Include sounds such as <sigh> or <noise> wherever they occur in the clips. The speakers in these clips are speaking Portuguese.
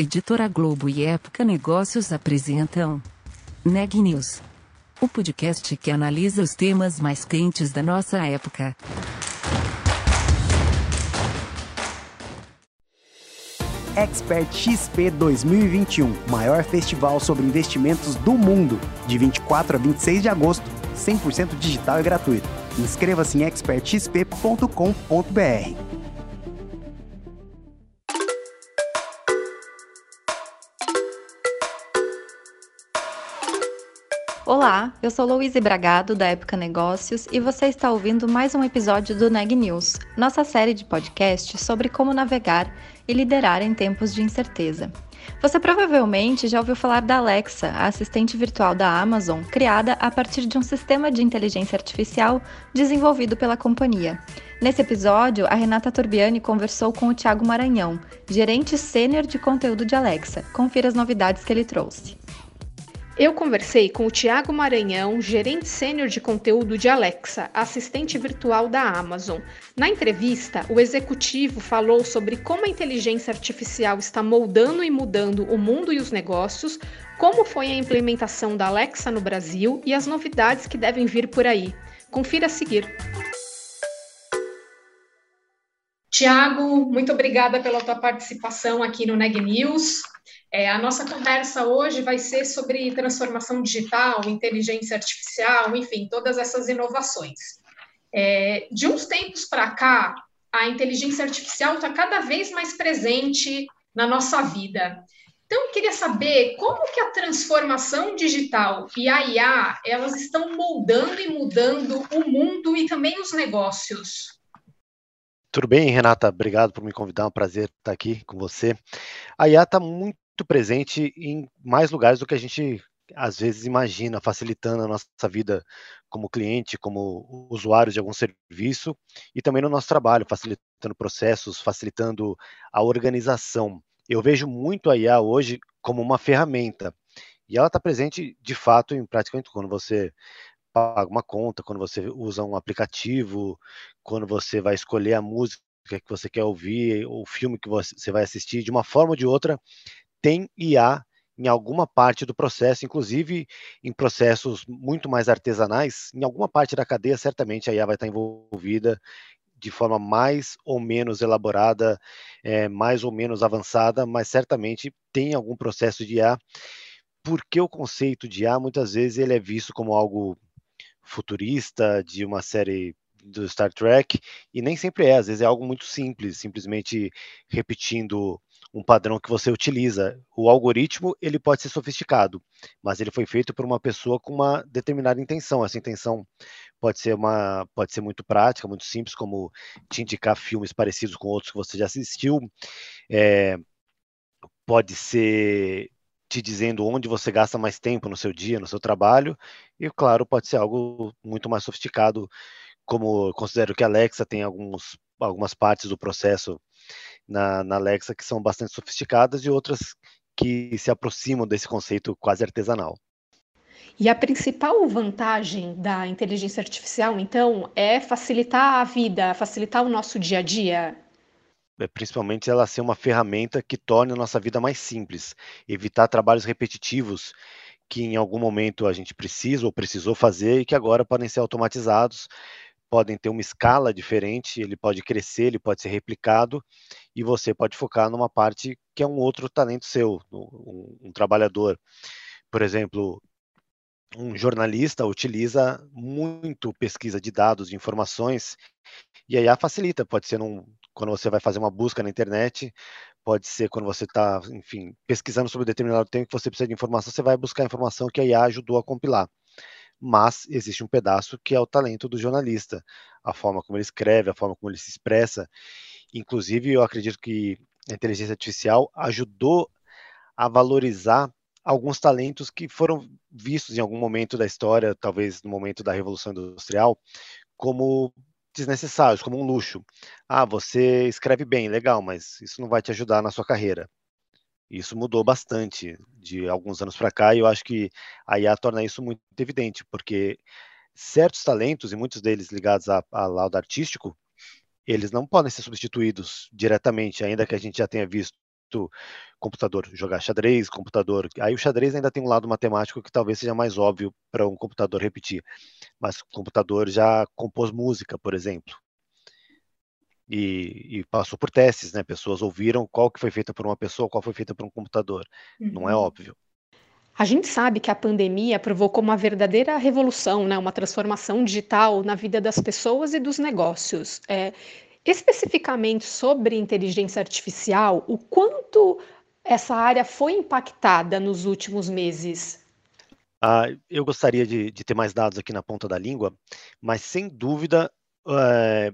Editora Globo e Época Negócios apresentam Neg News, o podcast que analisa os temas mais quentes da nossa época. Expert XP 2021, maior festival sobre investimentos do mundo, de 24 a 26 de agosto, 100% digital e gratuito. Inscreva-se em expertxp.com.br. Olá, eu sou Louise Bragado, da Época Negócios, e você está ouvindo mais um episódio do Neg News, nossa série de podcast sobre como navegar e liderar em tempos de incerteza. Você provavelmente já ouviu falar da Alexa, a assistente virtual da Amazon, criada a partir de um sistema de inteligência artificial desenvolvido pela companhia. Nesse episódio, a Renata Turbiani conversou com o Thiago Maranhão, gerente sênior de conteúdo de Alexa. Confira as novidades que ele trouxe. Eu conversei com o Tiago Maranhão, gerente sênior de conteúdo de Alexa, assistente virtual da Amazon. Na entrevista, o executivo falou sobre como a inteligência artificial está moldando e mudando o mundo e os negócios, como foi a implementação da Alexa no Brasil e as novidades que devem vir por aí. Confira a seguir. Tiago, muito obrigada pela tua participação aqui no Neg News. É, a nossa conversa hoje vai ser sobre transformação digital, inteligência artificial, enfim, todas essas inovações. É, de uns tempos para cá, a inteligência artificial está cada vez mais presente na nossa vida. Então, eu queria saber como que a transformação digital e a IA, elas estão moldando e mudando o mundo e também os negócios. Tudo bem, Renata? Obrigado por me convidar. É um prazer estar aqui com você. A IA está muito muito presente em mais lugares do que a gente às vezes imagina, facilitando a nossa vida como cliente, como usuário de algum serviço e também no nosso trabalho, facilitando processos, facilitando a organização. Eu vejo muito a IA hoje como uma ferramenta e ela está presente de fato em praticamente quando você paga uma conta, quando você usa um aplicativo, quando você vai escolher a música que você quer ouvir, o filme que você vai assistir, de uma forma ou de outra, tem IA em alguma parte do processo, inclusive em processos muito mais artesanais, em alguma parte da cadeia, certamente a IA vai estar envolvida de forma mais ou menos elaborada, é, mais ou menos avançada, mas certamente tem algum processo de IA, porque o conceito de IA muitas vezes ele é visto como algo futurista de uma série do Star Trek e nem sempre é, às vezes é algo muito simples, simplesmente repetindo um padrão que você utiliza. O algoritmo ele pode ser sofisticado, mas ele foi feito por uma pessoa com uma determinada intenção. Essa intenção pode ser uma, pode ser muito prática, muito simples, como te indicar filmes parecidos com outros que você já assistiu. É, pode ser te dizendo onde você gasta mais tempo no seu dia, no seu trabalho, e claro, pode ser algo muito mais sofisticado, como considero que a Alexa tem alguns, algumas partes do processo na, na Alexa que são bastante sofisticadas e outras que se aproximam desse conceito quase artesanal. E a principal vantagem da inteligência artificial, então, é facilitar a vida, facilitar o nosso dia a dia? É, principalmente ela ser uma ferramenta que torne a nossa vida mais simples, evitar trabalhos repetitivos que em algum momento a gente precisa ou precisou fazer e que agora podem ser automatizados podem ter uma escala diferente, ele pode crescer, ele pode ser replicado, e você pode focar numa parte que é um outro talento seu, um, um trabalhador. Por exemplo, um jornalista utiliza muito pesquisa de dados, de informações, e a facilita, pode ser num, quando você vai fazer uma busca na internet, pode ser quando você está, enfim, pesquisando sobre determinado tema que você precisa de informação, você vai buscar a informação que a IA ajudou a compilar mas existe um pedaço que é o talento do jornalista, a forma como ele escreve, a forma como ele se expressa. Inclusive, eu acredito que a inteligência artificial ajudou a valorizar alguns talentos que foram vistos em algum momento da história, talvez no momento da Revolução Industrial, como desnecessários, como um luxo. Ah, você escreve bem, legal, mas isso não vai te ajudar na sua carreira. Isso mudou bastante de alguns anos para cá e eu acho que a IA torna isso muito evidente, porque certos talentos, e muitos deles ligados a, a laudo artístico, eles não podem ser substituídos diretamente, ainda que a gente já tenha visto computador, jogar xadrez, computador. Aí o xadrez ainda tem um lado matemático que talvez seja mais óbvio para um computador repetir, mas o computador já compôs música, por exemplo. E, e, passou por testes, né? Pessoas ouviram qual que foi feita por uma pessoa, qual foi feita por um computador. Uhum. Não é uhum. óbvio. A gente sabe que a pandemia provocou uma verdadeira revolução, né? uma transformação digital na vida das pessoas e dos negócios. É, especificamente sobre inteligência artificial, o quanto essa área foi impactada nos últimos meses? Ah, eu gostaria de, de, ter mais dados aqui na ponta da língua, mas sem dúvida, é,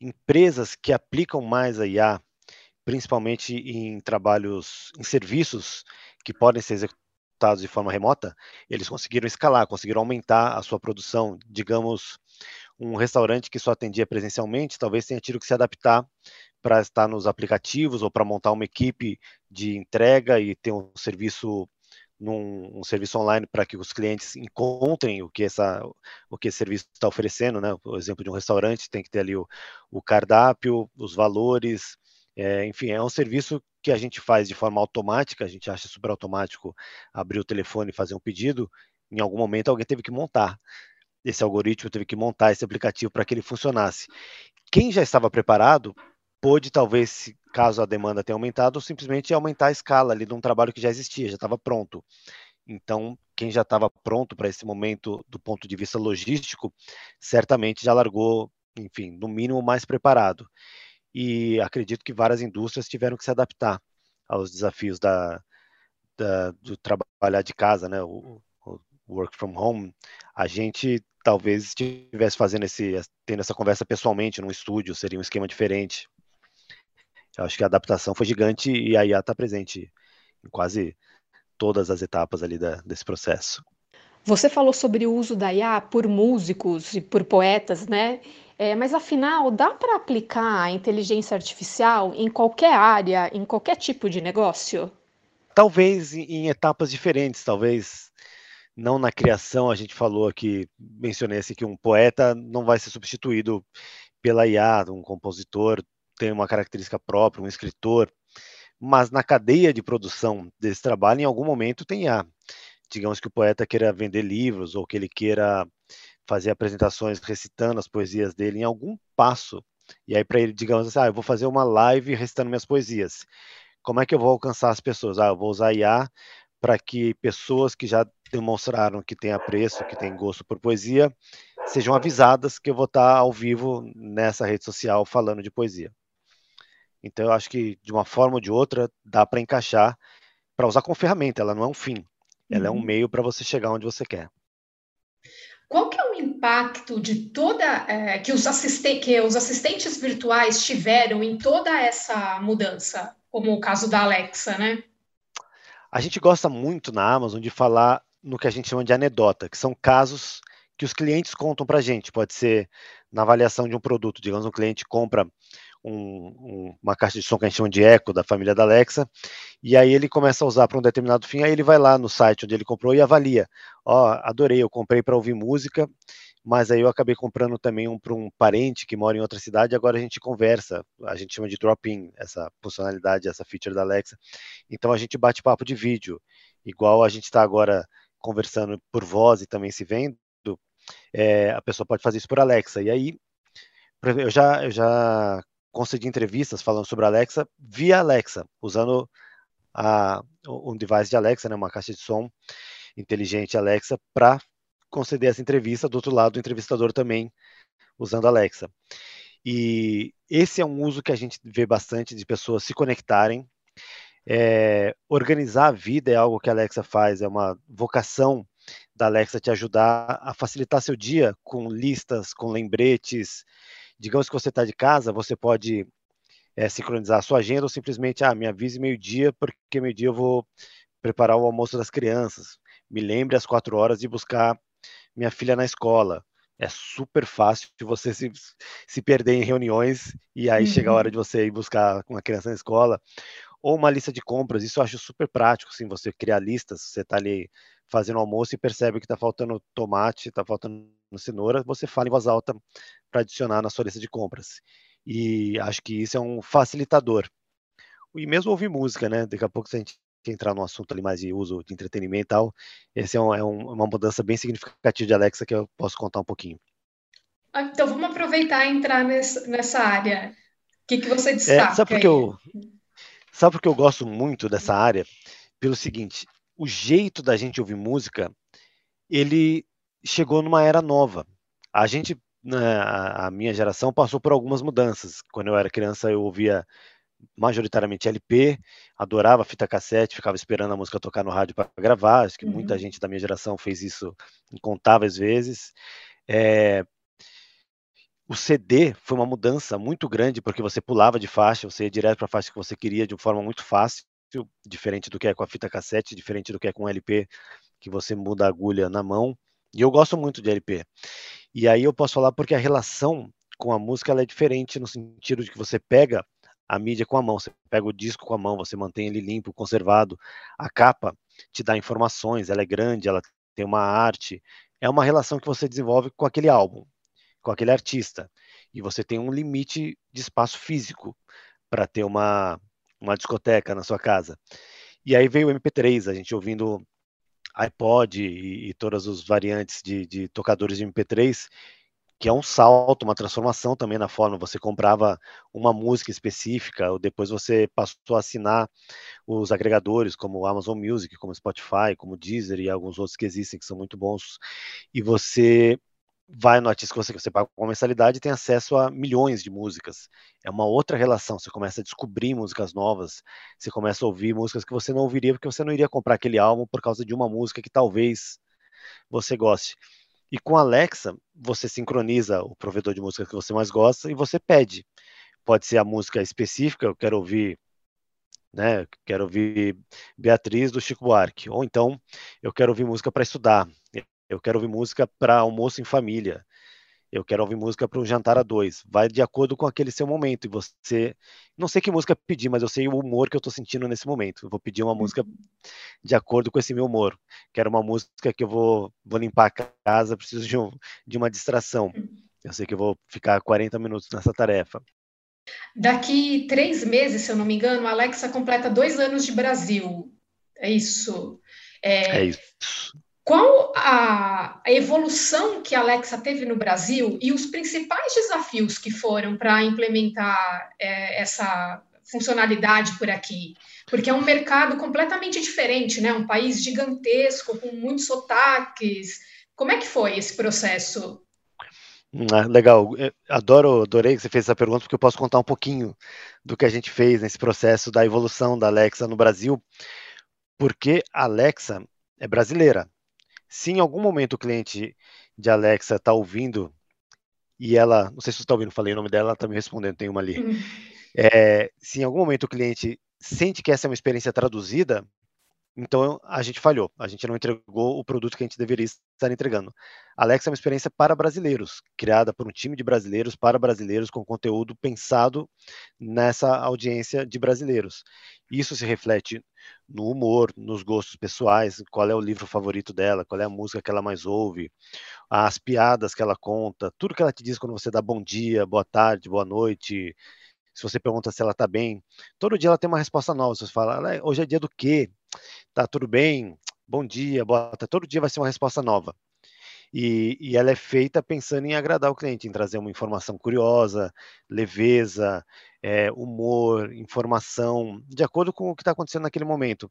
empresas que aplicam mais a IA, principalmente em trabalhos, em serviços que podem ser executados de forma remota, eles conseguiram escalar, conseguiram aumentar a sua produção. Digamos, um restaurante que só atendia presencialmente, talvez tenha tido que se adaptar para estar nos aplicativos ou para montar uma equipe de entrega e ter um serviço num um serviço online para que os clientes encontrem o que essa o que esse serviço está oferecendo, né? Por exemplo, de um restaurante tem que ter ali o, o cardápio, os valores, é, enfim, é um serviço que a gente faz de forma automática, a gente acha super automático abrir o telefone e fazer um pedido. Em algum momento alguém teve que montar esse algoritmo, teve que montar esse aplicativo para que ele funcionasse. Quem já estava preparado pôde, talvez, caso a demanda tenha aumentado, simplesmente aumentar a escala ali de um trabalho que já existia, já estava pronto. Então, quem já estava pronto para esse momento do ponto de vista logístico, certamente já largou, enfim, no mínimo mais preparado. E acredito que várias indústrias tiveram que se adaptar aos desafios da, da do trabalhar de casa, né? O, o work from home. A gente talvez estivesse fazendo esse, tendo essa conversa pessoalmente num estúdio, seria um esquema diferente. Eu acho que a adaptação foi gigante e a IA está presente em quase todas as etapas ali da, desse processo. Você falou sobre o uso da IA por músicos e por poetas, né? É, mas afinal, dá para aplicar a inteligência artificial em qualquer área, em qualquer tipo de negócio? Talvez em etapas diferentes, talvez não na criação, a gente falou aqui, mencionei assim, que um poeta não vai ser substituído pela IA, um compositor tem uma característica própria, um escritor, mas na cadeia de produção desse trabalho, em algum momento tem IA. Digamos que o poeta queira vender livros ou que ele queira fazer apresentações recitando as poesias dele em algum passo. E aí, para ele, digamos assim, ah, eu vou fazer uma live recitando minhas poesias. Como é que eu vou alcançar as pessoas? Ah, eu vou usar IA para que pessoas que já demonstraram que têm apreço, que têm gosto por poesia, sejam avisadas que eu vou estar ao vivo nessa rede social falando de poesia. Então eu acho que de uma forma ou de outra dá para encaixar para usar como ferramenta, ela não é um fim, ela uhum. é um uhum. meio para você chegar onde você quer. Qual que é o impacto de toda é, que, os que os assistentes virtuais tiveram em toda essa mudança, como o caso da Alexa, né? A gente gosta muito na Amazon de falar no que a gente chama de anedota, que são casos que os clientes contam para a gente. Pode ser na avaliação de um produto, digamos, um cliente compra um, um, uma caixa de som que a gente chama de Echo, da família da Alexa, e aí ele começa a usar para um determinado fim, aí ele vai lá no site onde ele comprou e avalia. Ó, oh, adorei, eu comprei para ouvir música, mas aí eu acabei comprando também um para um parente que mora em outra cidade, agora a gente conversa, a gente chama de drop-in, essa funcionalidade, essa feature da Alexa. Então a gente bate papo de vídeo, igual a gente está agora conversando por voz e também se vendo, é, a pessoa pode fazer isso por Alexa. E aí, eu já, eu já concedi entrevistas falando sobre Alexa via Alexa, usando a, um device de Alexa, né, uma caixa de som inteligente Alexa, para conceder essa entrevista. Do outro lado, o entrevistador também usando Alexa. E esse é um uso que a gente vê bastante de pessoas se conectarem. É, organizar a vida é algo que a Alexa faz, é uma vocação da Alexa te ajudar a facilitar seu dia com listas, com lembretes, digamos que você está de casa, você pode é, sincronizar a sua agenda ou simplesmente, ah, me avise meio-dia, porque meio-dia eu vou preparar o almoço das crianças. Me lembre às quatro horas de buscar minha filha na escola. É super fácil de você se, se perder em reuniões e aí uhum. chega a hora uhum. de você ir buscar uma criança na escola. Ou uma lista de compras, isso eu acho super prático, assim, você criar listas, você está ali fazendo almoço e percebe que está faltando tomate, está faltando cenoura, você fala em voz alta para adicionar na sua lista de compras. E acho que isso é um facilitador. e mesmo ouvir música, né? Daqui a pouco se a gente entrar no assunto ali mais de uso de entretenimento e tal, esse é, um, é um, uma mudança bem significativa de Alexa que eu posso contar um pouquinho. Ah, então vamos aproveitar e entrar nessa, nessa área. O que, que você destaca? É, sabe porque eu sabe porque eu gosto muito dessa área? Pelo seguinte, o jeito da gente ouvir música, ele chegou numa era nova. A gente, né, a minha geração passou por algumas mudanças. Quando eu era criança, eu ouvia majoritariamente LP, adorava fita cassete, ficava esperando a música tocar no rádio para gravar. Acho que uhum. muita gente da minha geração fez isso incontáveis vezes. É, o CD foi uma mudança muito grande, porque você pulava de faixa, você ia direto para a faixa que você queria de uma forma muito fácil, diferente do que é com a fita cassete, diferente do que é com o LP, que você muda a agulha na mão. E eu gosto muito de LP. E aí eu posso falar porque a relação com a música é diferente no sentido de que você pega a mídia com a mão, você pega o disco com a mão, você mantém ele limpo, conservado. A capa te dá informações, ela é grande, ela tem uma arte. É uma relação que você desenvolve com aquele álbum com aquele artista. E você tem um limite de espaço físico para ter uma, uma discoteca na sua casa. E aí veio o MP3, a gente ouvindo iPod e, e todas as variantes de, de tocadores de MP3, que é um salto, uma transformação também na forma. Você comprava uma música específica, ou depois você passou a assinar os agregadores, como Amazon Music, como Spotify, como Deezer e alguns outros que existem, que são muito bons. E você vai no artista que você, você paga uma mensalidade e tem acesso a milhões de músicas. É uma outra relação. Você começa a descobrir músicas novas, você começa a ouvir músicas que você não ouviria porque você não iria comprar aquele álbum por causa de uma música que talvez você goste. E com a Alexa, você sincroniza o provedor de música que você mais gosta e você pede. Pode ser a música específica, eu quero ouvir né? Quero ouvir Beatriz do Chico Buarque, ou então eu quero ouvir música para estudar. Eu quero ouvir música para almoço em família. Eu quero ouvir música para um jantar a dois. Vai de acordo com aquele seu momento. E você. Não sei que música pedir, mas eu sei o humor que eu estou sentindo nesse momento. Eu vou pedir uma música de acordo com esse meu humor. Quero uma música que eu vou, vou limpar a casa, preciso de, um, de uma distração. Eu sei que eu vou ficar 40 minutos nessa tarefa. Daqui três meses, se eu não me engano, a Alexa completa dois anos de Brasil. É isso. É, é isso qual a, evolução que a Alexa teve no Brasil e os principais desafios que foram para implementar é, essa funcionalidade por aqui? Porque é um mercado completamente diferente, né? Um país gigantesco, com muitos sotaques. Como é que foi esse processo? Ah, legal, eu adoro, adorei que você fez essa pergunta, porque eu posso contar um pouquinho do que a gente fez nesse processo da evolução da Alexa no Brasil, porque a Alexa é brasileira, se em algum momento o cliente de Alexa está ouvindo e ela, não sei se você está ouvindo, falei o nome dela, ela está me respondendo, tem uma ali. Uhum. É, se em algum momento o cliente sente que essa é uma experiência traduzida, então a gente falhou, a gente não entregou o produto que a gente deveria estar entregando. Alexa é uma experiência para brasileiros, criada por um time de brasileiros para brasileiros com conteúdo pensado nessa audiência de brasileiros. Isso se reflete no humor, nos gostos pessoais, qual é o livro favorito dela, qual é a música que ela mais ouve, as piadas que ela conta, tudo que ela te diz quando você dá bom dia, boa tarde, boa noite, se você pergunta se ela está bem, todo dia ela tem uma resposta nova. Você fala, hoje é dia do quê? Tá tudo bem? Bom dia, boa tarde. Todo dia vai ser uma resposta nova. E, e, ela é feita pensando em agradar o cliente, em trazer uma informação curiosa, leveza, é, humor, informação, de acordo com o que está acontecendo naquele momento.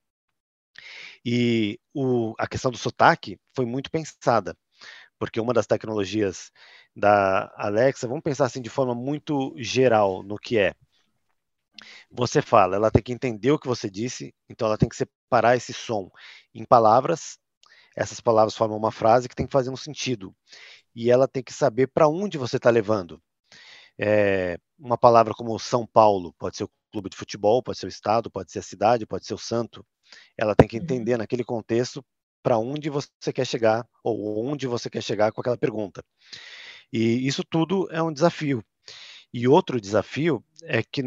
E o, a questão do sotaque foi muito pensada, porque uma das tecnologias da Alexa, vamos pensar assim de forma muito geral no que é. Você fala, ela tem que entender o que você disse, então ela tem que separar esse som em palavras essas palavras formam uma frase que tem que fazer um sentido. E ela tem que saber para onde você está levando. É, uma palavra como São Paulo, pode ser o clube de futebol, pode ser o estado, pode ser a cidade, pode ser o santo. Ela tem que uhum. entender naquele contexto para onde você quer chegar ou onde você quer chegar com aquela pergunta. E isso tudo é um desafio. E outro desafio é que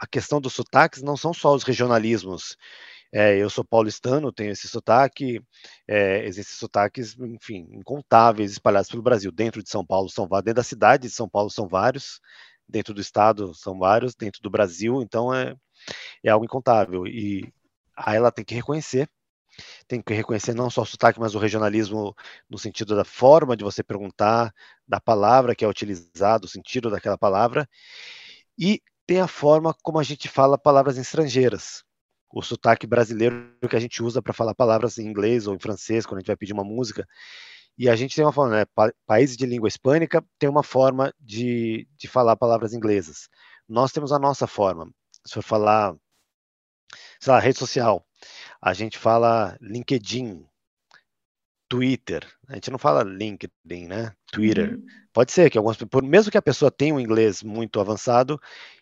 a questão dos sotaques não são só os regionalismos é, eu sou paulistano, tenho esse sotaque, é, existem sotaques, enfim, incontáveis espalhados pelo Brasil. Dentro de São Paulo são vários, dentro da cidade de São Paulo são vários, dentro do estado são vários, dentro do Brasil, então é, é algo incontável. E aí ela tem que reconhecer, tem que reconhecer não só o sotaque, mas o regionalismo no sentido da forma de você perguntar, da palavra que é utilizada, o sentido daquela palavra, e tem a forma como a gente fala palavras estrangeiras. O sotaque brasileiro que a gente usa para falar palavras em inglês ou em francês, quando a gente vai pedir uma música. E a gente tem uma forma, né? Pa países de língua hispânica tem uma forma de, de falar palavras inglesas. Nós temos a nossa forma. Se for falar, sei lá, rede social, a gente fala LinkedIn, Twitter. A gente não fala LinkedIn, né? Twitter. Uhum. Pode ser que algumas, por, mesmo que a pessoa tenha um inglês muito avançado,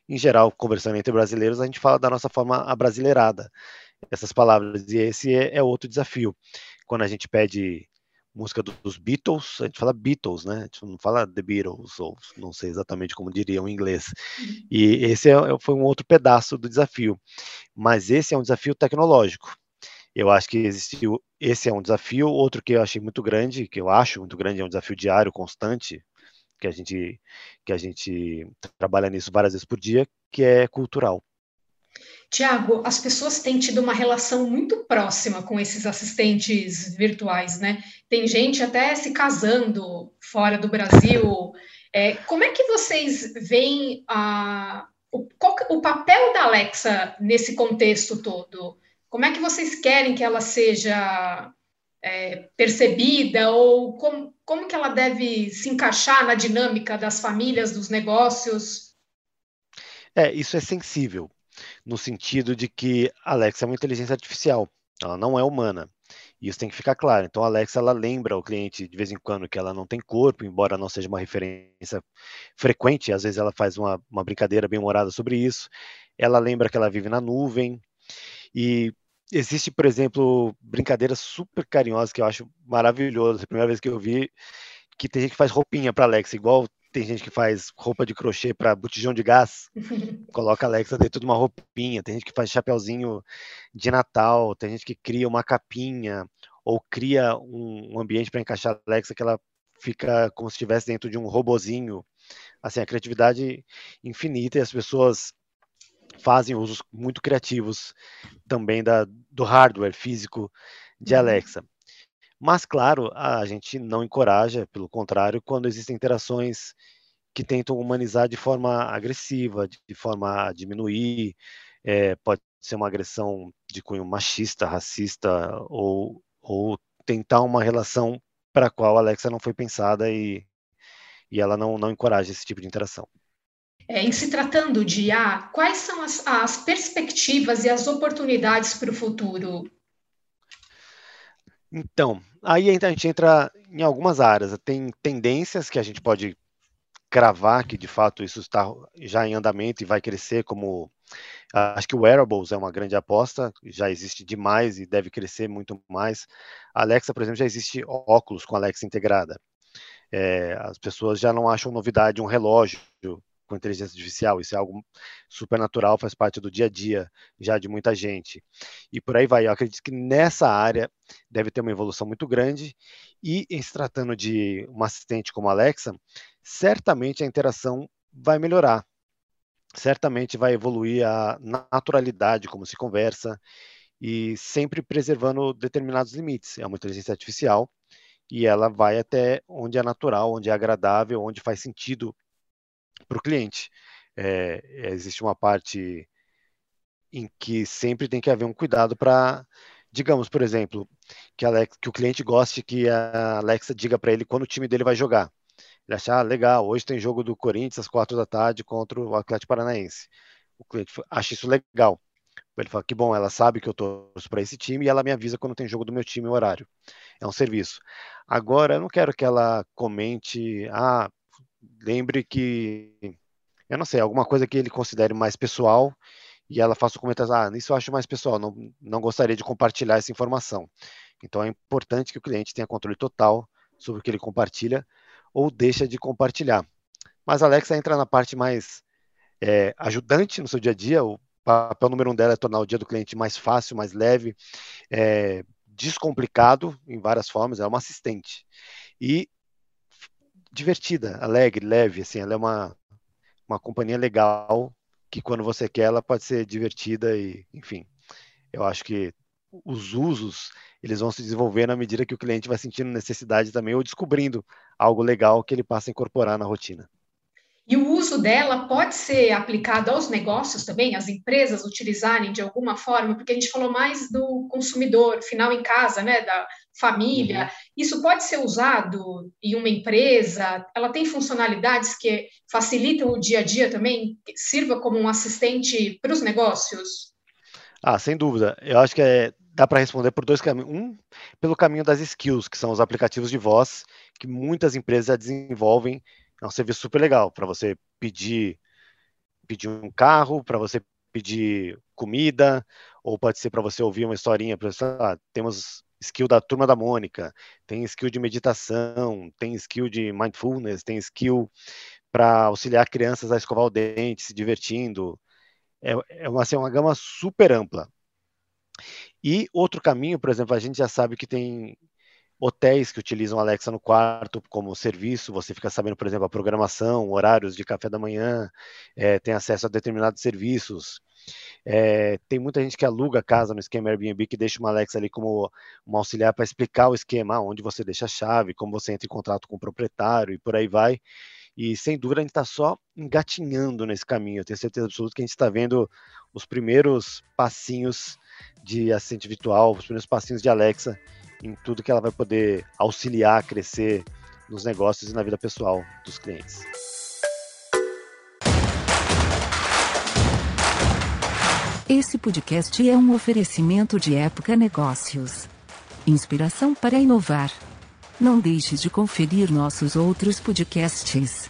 em geral, conversando entre brasileiros, a gente fala da nossa forma abrasileirada essas palavras. E esse é, é outro desafio. Quando a gente pede música dos Beatles, a gente fala Beatles, né? A gente não fala The Beatles, ou não sei exatamente como diriam em inglês. E esse é, é, foi um outro pedaço do desafio. Mas esse é um desafio tecnológico. Eu acho que existiu, esse é um desafio. Outro que eu achei muito grande, que eu acho muito grande, é um desafio diário, constante, que a gente, que a gente trabalha nisso várias vezes por dia, que é cultural. Tiago, as pessoas têm tido uma relação muito próxima com esses assistentes virtuais, né? Tem gente até se casando fora do Brasil. É, como é que vocês veem a, o, qual, o papel da Alexa nesse contexto todo? Como é que vocês querem que ela seja é, percebida ou como, como que ela deve se encaixar na dinâmica das famílias, dos negócios? É, isso é sensível no sentido de que Alexa é uma inteligência artificial, ela não é humana. Isso tem que ficar claro. Então, a Alexa ela lembra o cliente de vez em quando que ela não tem corpo, embora não seja uma referência frequente. Às vezes, ela faz uma, uma brincadeira bem humorada sobre isso. Ela lembra que ela vive na nuvem. E existe, por exemplo, brincadeiras super carinhosas que eu acho maravilhoso. A primeira vez que eu vi, que tem gente que faz roupinha para Alexa, igual tem gente que faz roupa de crochê para botijão de gás, <laughs> coloca a Alexa dentro de uma roupinha. Tem gente que faz chapeuzinho de Natal, tem gente que cria uma capinha ou cria um, um ambiente para encaixar a Alexa que ela fica como se estivesse dentro de um robozinho. Assim, a criatividade infinita e as pessoas fazem usos muito criativos também da, do hardware físico de uhum. Alexa. Mas, claro, a gente não encoraja, pelo contrário, quando existem interações que tentam humanizar de forma agressiva, de forma a diminuir, é, pode ser uma agressão de cunho machista, racista, ou, ou tentar uma relação para a qual a Alexa não foi pensada e, e ela não, não encoraja esse tipo de interação. É, em se tratando de IA, quais são as, as perspectivas e as oportunidades para o futuro? Então, aí a gente entra em algumas áreas. Tem tendências que a gente pode cravar que de fato isso está já em andamento e vai crescer como acho que o wearables é uma grande aposta, já existe demais e deve crescer muito mais. A Alexa, por exemplo, já existe óculos com Alexa integrada. É, as pessoas já não acham novidade um relógio com inteligência artificial. Isso é algo super natural, faz parte do dia a dia já de muita gente. E por aí vai. Eu acredito que nessa área deve ter uma evolução muito grande. E em se tratando de uma assistente como a Alexa, certamente a interação vai melhorar. Certamente vai evoluir a naturalidade como se conversa e sempre preservando determinados limites. É uma inteligência artificial e ela vai até onde é natural, onde é agradável, onde faz sentido para o cliente. É, existe uma parte em que sempre tem que haver um cuidado para, digamos, por exemplo, que, que, o cliente goste que a Alexa diga para ele quando o time dele vai jogar. Ele achar ah, legal, hoje tem jogo do Corinthians às quatro da tarde contra o Atlético Paranaense. O cliente acha isso legal. Ele fala que bom, ela sabe que eu torço para esse time e ela me avisa quando tem jogo do meu time o horário. É um serviço. Agora, eu não quero que ela comente, ah, lembre que, eu não sei, alguma coisa que ele considere mais pessoal e ela faça um comentário, ah, isso eu acho mais pessoal, não, não gostaria de compartilhar essa informação. Então é importante que o cliente tenha controle total sobre o que ele compartilha ou deixa de compartilhar. Mas a Alexa entra na parte mais é, ajudante no seu dia a dia, o papel número um dela é tornar o dia do cliente mais fácil, mais leve, é, descomplicado em várias formas, é uma assistente. E divertida, alegre, leve, assim, ela é uma, uma companhia legal que quando você quer ela pode ser divertida e, enfim, eu acho que os usos eles vão se desenvolvendo à medida que o cliente vai sentindo necessidade também ou descobrindo algo legal que ele passa a incorporar na rotina. E o uso dela pode ser aplicado aos negócios também, as empresas utilizarem de alguma forma, porque a gente falou mais do consumidor final em casa, né, da família. Uhum. Isso pode ser usado em uma empresa? Ela tem funcionalidades que facilitam o dia a dia também, sirva como um assistente para os negócios? Ah, sem dúvida. Eu acho que é, dá para responder por dois caminhos. Um, pelo caminho das skills, que são os aplicativos de voz que muitas empresas já desenvolvem é um serviço super legal para você pedir pedir um carro, para você pedir comida, ou pode ser para você ouvir uma historinha, para ah, temos skill da turma da Mônica, tem skill de meditação, tem skill de mindfulness, tem skill para auxiliar crianças a escovar o dente, se divertindo. É, é uma, assim, uma gama super ampla. E outro caminho, por exemplo, a gente já sabe que tem hotéis que utilizam Alexa no quarto como serviço, você fica sabendo, por exemplo, a programação, horários de café da manhã, é, tem acesso a determinados serviços. É, tem muita gente que aluga casa no esquema Airbnb que deixa uma Alexa ali como um auxiliar para explicar o esquema, onde você deixa a chave, como você entra em contato com o proprietário e por aí vai. E sem dúvida a gente está só engatinhando nesse caminho. Eu tenho certeza absoluta que a gente está vendo os primeiros passinhos de assistente virtual, os primeiros passinhos de Alexa em tudo que ela vai poder auxiliar a crescer nos negócios e na vida pessoal dos clientes. Esse podcast é um oferecimento de Época Negócios. Inspiração para inovar. Não deixe de conferir nossos outros podcasts.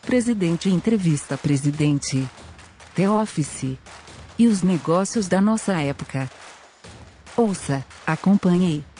Presidente Entrevista Presidente. The Office. E os negócios da nossa época. Ouça, acompanhe